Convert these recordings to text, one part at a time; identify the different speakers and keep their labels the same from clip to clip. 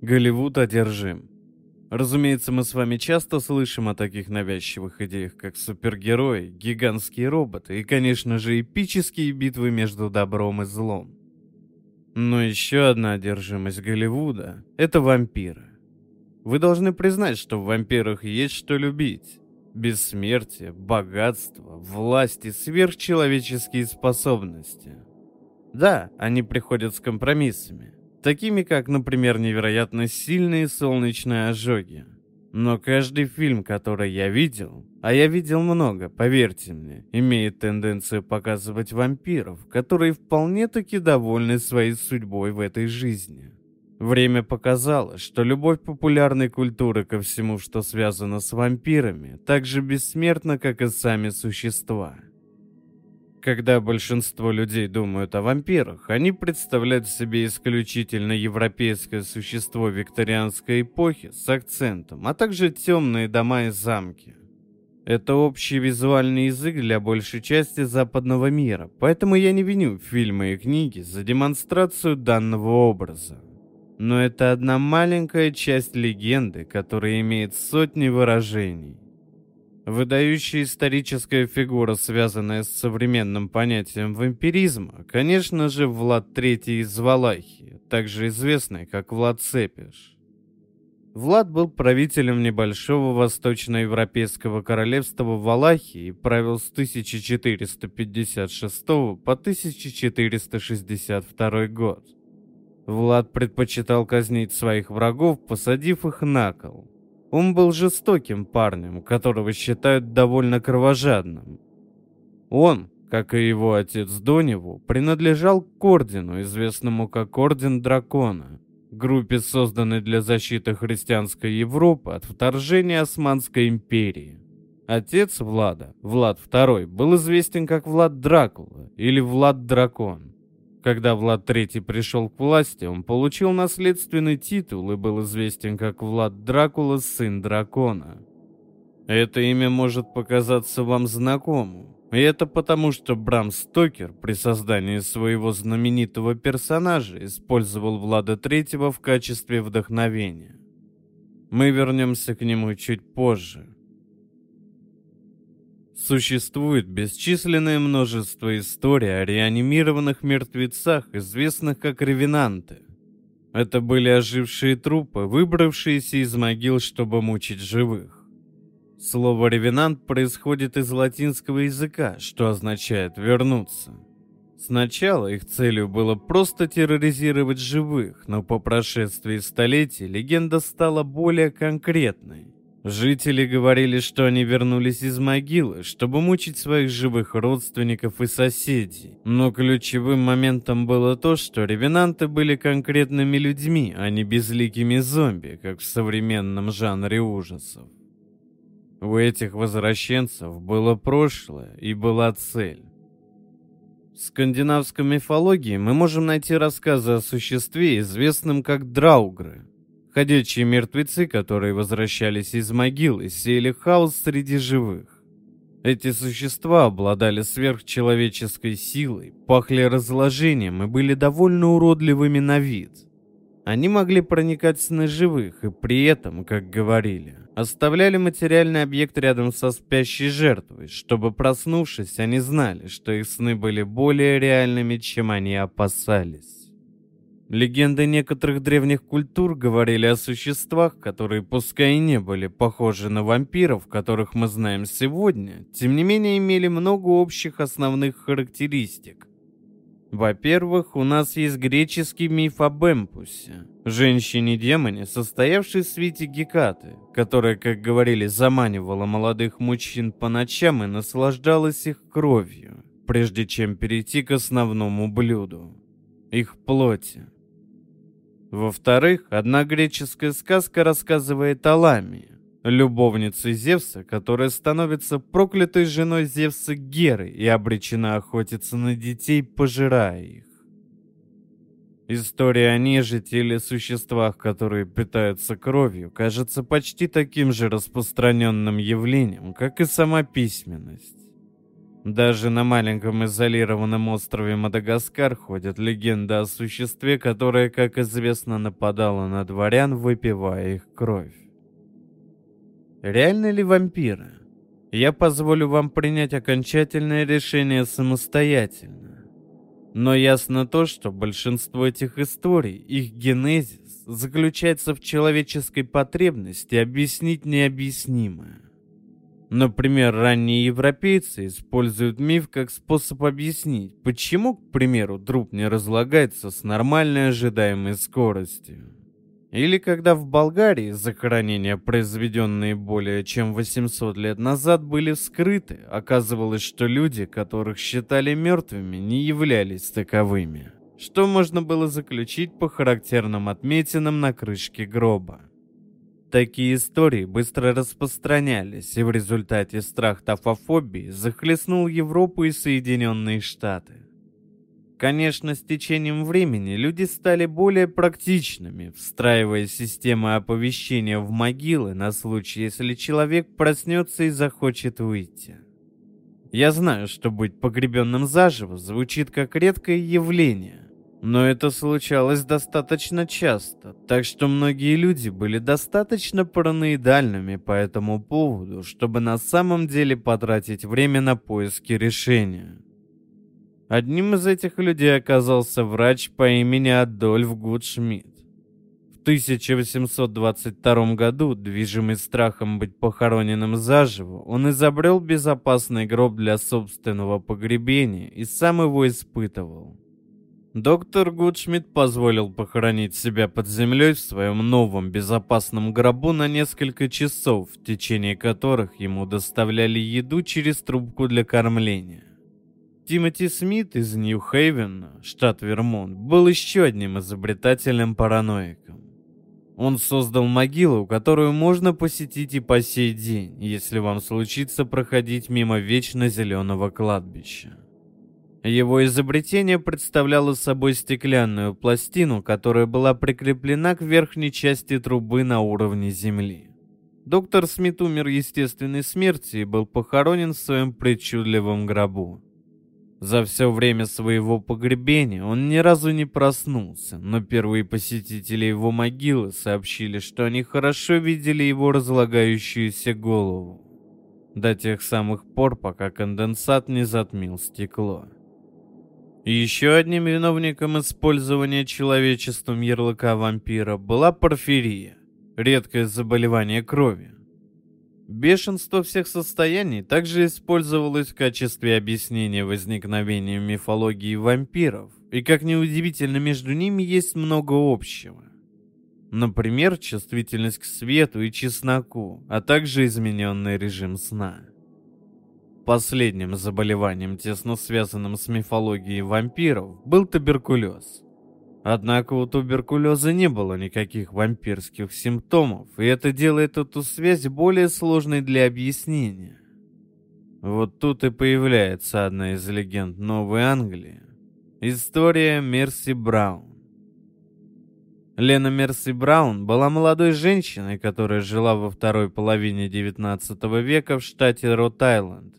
Speaker 1: Голливуд одержим. Разумеется, мы с вами часто слышим о таких навязчивых идеях, как супергерои, гигантские роботы и, конечно же, эпические битвы между добром и злом. Но еще одна одержимость Голливуда — это вампиры. Вы должны признать, что в вампирах есть что любить. Бессмертие, богатство, власть и сверхчеловеческие способности. Да, они приходят с компромиссами такими как, например, невероятно сильные солнечные ожоги. Но каждый фильм, который я видел, а я видел много, поверьте мне, имеет тенденцию показывать вампиров, которые вполне-таки довольны своей судьбой в этой жизни. Время показало, что любовь популярной культуры ко всему, что связано с вампирами, так же бессмертна, как и сами существа – когда большинство людей думают о вампирах, они представляют себе исключительно европейское существо викторианской эпохи с акцентом, а также темные дома и замки. Это общий визуальный язык для большей части западного мира, поэтому я не виню фильмы и книги за демонстрацию данного образа. Но это одна маленькая часть легенды, которая имеет сотни выражений. Выдающая историческая фигура, связанная с современным понятием вампиризма, конечно же, Влад III из Валахии, также известный как Влад Цепиш. Влад был правителем небольшого восточноевропейского королевства Валахии и правил с 1456 по 1462 год. Влад предпочитал казнить своих врагов, посадив их на кол. Он был жестоким парнем, которого считают довольно кровожадным. Он, как и его отец Доневу, принадлежал к ордену, известному как Орден Дракона, группе, созданной для защиты христианской Европы от вторжения Османской империи. Отец Влада, Влад II, был известен как Влад Дракула или Влад Дракон. Когда Влад III пришел к власти, он получил наследственный титул и был известен как Влад Дракула, сын дракона. Это имя может показаться вам знакомым. И это потому, что Брам Стокер при создании своего знаменитого персонажа использовал Влада Третьего в качестве вдохновения. Мы вернемся к нему чуть позже. Существует бесчисленное множество историй о реанимированных мертвецах, известных как ревенанты. Это были ожившие трупы, выбравшиеся из могил, чтобы мучить живых. Слово «ревенант» происходит из латинского языка, что означает «вернуться». Сначала их целью было просто терроризировать живых, но по прошествии столетий легенда стала более конкретной. Жители говорили, что они вернулись из могилы, чтобы мучить своих живых родственников и соседей. Но ключевым моментом было то, что ревенанты были конкретными людьми, а не безликими зомби, как в современном жанре ужасов. У этих возвращенцев было прошлое и была цель. В скандинавской мифологии мы можем найти рассказы о существе, известном как драугры – Ходячие мертвецы, которые возвращались из могил и сеяли хаос среди живых. Эти существа обладали сверхчеловеческой силой, пахли разложением и были довольно уродливыми на вид. Они могли проникать в сны живых и при этом, как говорили, оставляли материальный объект рядом со спящей жертвой, чтобы проснувшись, они знали, что их сны были более реальными, чем они опасались. Легенды некоторых древних культур говорили о существах, которые пускай и не были похожи на вампиров, которых мы знаем сегодня, тем не менее имели много общих основных характеристик. Во-первых, у нас есть греческий миф об Эмпусе, женщине-демоне, состоявшей в свете Гекаты, которая, как говорили, заманивала молодых мужчин по ночам и наслаждалась их кровью, прежде чем перейти к основному блюду – их плоти. Во-вторых, одна греческая сказка рассказывает о Ламии, любовнице Зевса, которая становится проклятой женой Зевса Геры и обречена охотиться на детей, пожирая их. История о нежити или существах, которые питаются кровью, кажется почти таким же распространенным явлением, как и сама письменность. Даже на маленьком изолированном острове Мадагаскар ходят легенды о существе, которое, как известно, нападало на дворян, выпивая их кровь. Реально ли вампиры? Я позволю вам принять окончательное решение самостоятельно. Но ясно то, что большинство этих историй, их генезис, заключается в человеческой потребности объяснить необъяснимое. Например, ранние европейцы используют миф как способ объяснить, почему, к примеру, труп не разлагается с нормальной ожидаемой скоростью. Или когда в Болгарии захоронения, произведенные более чем 800 лет назад, были скрыты, оказывалось, что люди, которых считали мертвыми, не являлись таковыми. Что можно было заключить по характерным отметинам на крышке гроба. Такие истории быстро распространялись, и в результате страх тафофобии захлестнул Европу и Соединенные Штаты. Конечно, с течением времени люди стали более практичными, встраивая системы оповещения в могилы на случай, если человек проснется и захочет выйти. Я знаю, что быть погребенным заживо звучит как редкое явление, но это случалось достаточно часто, так что многие люди были достаточно параноидальными по этому поводу, чтобы на самом деле потратить время на поиски решения. Одним из этих людей оказался врач по имени Адольф Гудшмидт. В 1822 году, движимый страхом быть похороненным заживо, он изобрел безопасный гроб для собственного погребения и сам его испытывал. Доктор Гудшмидт позволил похоронить себя под землей в своем новом безопасном гробу на несколько часов, в течение которых ему доставляли еду через трубку для кормления. Тимоти Смит из Нью-Хейвена, штат Вермонт, был еще одним изобретательным параноиком. Он создал могилу, которую можно посетить и по сей день, если вам случится проходить мимо вечно зеленого кладбища. Его изобретение представляло собой стеклянную пластину, которая была прикреплена к верхней части трубы на уровне земли. Доктор Смит умер естественной смертью и был похоронен в своем причудливом гробу. За все время своего погребения он ни разу не проснулся, но первые посетители его могилы сообщили, что они хорошо видели его разлагающуюся голову. До тех самых пор, пока конденсат не затмил стекло. Еще одним виновником использования человечеством ярлыка вампира была порфирия, редкое заболевание крови. Бешенство всех состояний также использовалось в качестве объяснения возникновения мифологии вампиров, и как неудивительно, между ними есть много общего. Например, чувствительность к свету и чесноку, а также измененный режим сна. Последним заболеванием, тесно связанным с мифологией вампиров, был туберкулез. Однако у туберкулеза не было никаких вампирских симптомов, и это делает эту связь более сложной для объяснения. Вот тут и появляется одна из легенд Новой Англии. История Мерси Браун. Лена Мерси Браун была молодой женщиной, которая жила во второй половине XIX века в штате Рот-Айленд.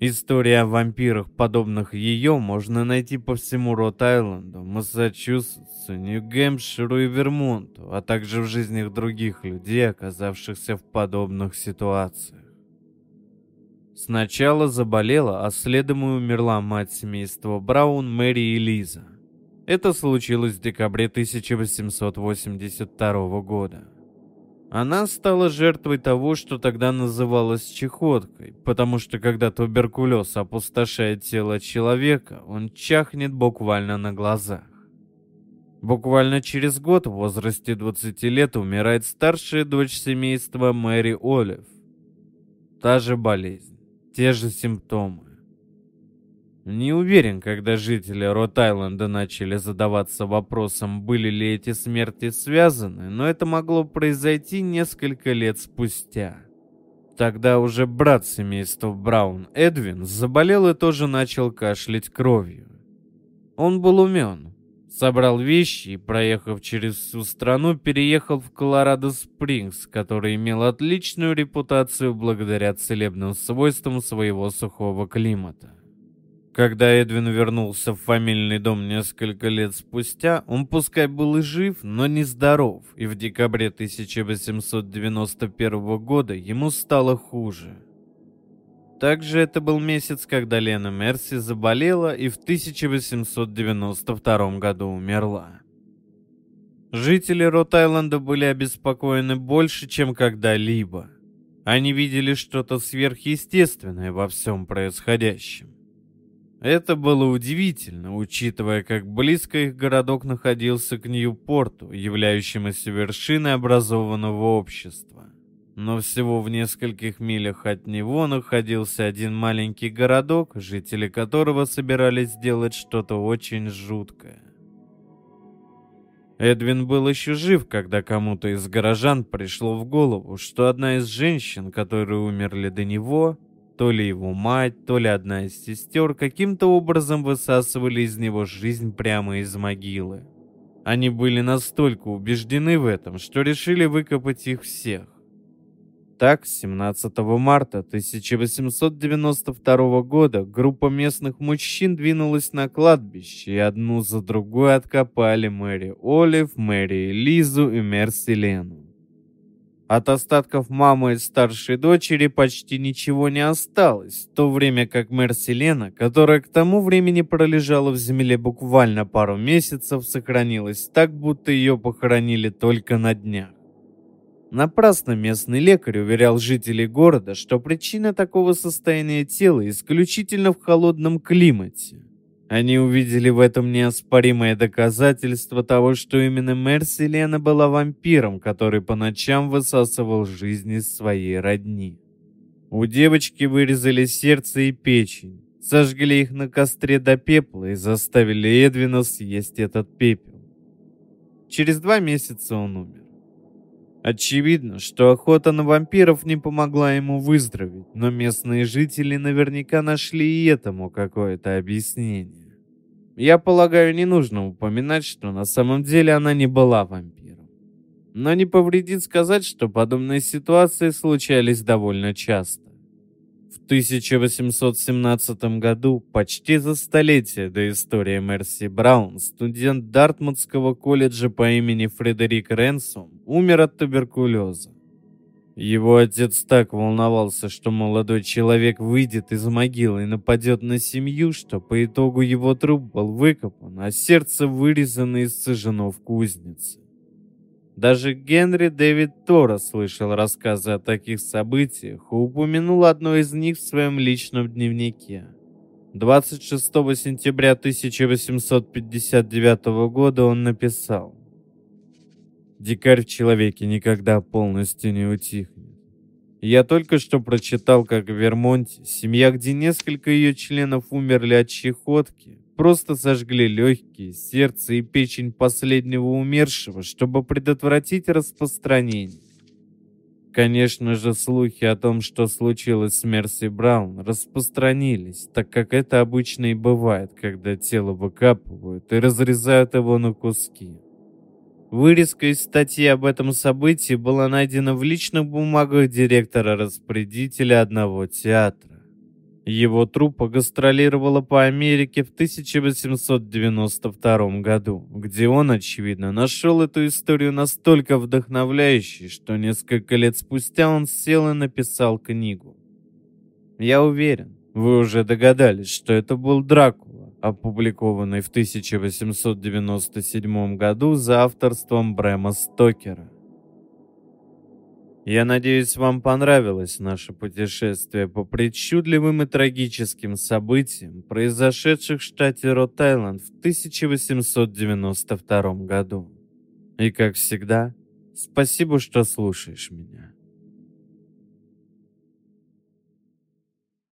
Speaker 1: История о вампирах, подобных ее, можно найти по всему Рот-Айленду, Массачусетсу, Нью-Гэмпширу и Вермонту, а также в жизнях других людей, оказавшихся в подобных ситуациях. Сначала заболела, а следом и умерла мать семейства Браун, Мэри и Лиза. Это случилось в декабре 1882 года. Она стала жертвой того, что тогда называлось чехоткой, потому что когда туберкулез опустошает тело человека, он чахнет буквально на глазах. Буквально через год в возрасте 20 лет умирает старшая дочь семейства Мэри Олив. Та же болезнь, те же симптомы. Не уверен, когда жители Рот-Айленда начали задаваться вопросом, были ли эти смерти связаны, но это могло произойти несколько лет спустя. Тогда уже брат семейства Браун, Эдвин, заболел и тоже начал кашлять кровью. Он был умен. Собрал вещи и, проехав через всю страну, переехал в Колорадо-Спрингс, который имел отличную репутацию благодаря целебным свойствам своего сухого климата. Когда Эдвин вернулся в фамильный дом несколько лет спустя, он пускай был и жив, но не здоров, и в декабре 1891 года ему стало хуже. Также это был месяц, когда Лена Мерси заболела и в 1892 году умерла. Жители Рот-Айленда были обеспокоены больше, чем когда-либо. Они видели что-то сверхъестественное во всем происходящем. Это было удивительно, учитывая, как близко их городок находился к Ньюпорту, являющемуся вершиной образованного общества. Но всего в нескольких милях от него находился один маленький городок, жители которого собирались сделать что-то очень жуткое. Эдвин был еще жив, когда кому-то из горожан пришло в голову, что одна из женщин, которые умерли до него, то ли его мать, то ли одна из сестер каким-то образом высасывали из него жизнь прямо из могилы. Они были настолько убеждены в этом, что решили выкопать их всех. Так, 17 марта 1892 года группа местных мужчин двинулась на кладбище и одну за другой откопали Мэри Олив, Мэри Лизу и Мерси Лену. От остатков мамы и старшей дочери почти ничего не осталось, в то время как Мерси которая к тому времени пролежала в земле буквально пару месяцев, сохранилась так, будто ее похоронили только на днях. Напрасно местный лекарь уверял жителей города, что причина такого состояния тела исключительно в холодном климате. Они увидели в этом неоспоримое доказательство того, что именно Мерси Лена была вампиром, который по ночам высасывал жизнь из своей родни. У девочки вырезали сердце и печень, сожгли их на костре до пепла и заставили Эдвина съесть этот пепел. Через два месяца он умер. Очевидно, что охота на вампиров не помогла ему выздороветь, но местные жители наверняка нашли и этому какое-то объяснение. Я полагаю, не нужно упоминать, что на самом деле она не была вампиром. Но не повредит сказать, что подобные ситуации случались довольно часто. В 1817 году, почти за столетие до истории Мерси Браун, студент Дартмутского колледжа по имени Фредерик Ренсом умер от туберкулеза. Его отец так волновался, что молодой человек выйдет из могилы и нападет на семью, что по итогу его труп был выкопан, а сердце вырезано и сожжено в кузнице. Даже Генри Дэвид Тора слышал рассказы о таких событиях и упомянул одно из них в своем личном дневнике. 26 сентября 1859 года он написал Дикарь в человеке никогда полностью не утихнет. Я только что прочитал, как в Вермонте семья, где несколько ее членов умерли от чехотки, просто сожгли легкие, сердце и печень последнего умершего, чтобы предотвратить распространение. Конечно же, слухи о том, что случилось с Мерси Браун, распространились, так как это обычно и бывает, когда тело выкапывают и разрезают его на куски. Вырезка из статьи об этом событии была найдена в личных бумагах директора-распорядителя одного театра. Его труппа гастролировала по Америке в 1892 году, где он, очевидно, нашел эту историю настолько вдохновляющей, что несколько лет спустя он сел и написал книгу. Я уверен, вы уже догадались, что это был Дракула опубликованный в 1897 году за авторством Брэма Стокера. Я надеюсь, вам понравилось наше путешествие по причудливым и трагическим событиям, произошедших в штате Рот-Айленд в 1892 году. И как всегда, спасибо, что слушаешь меня.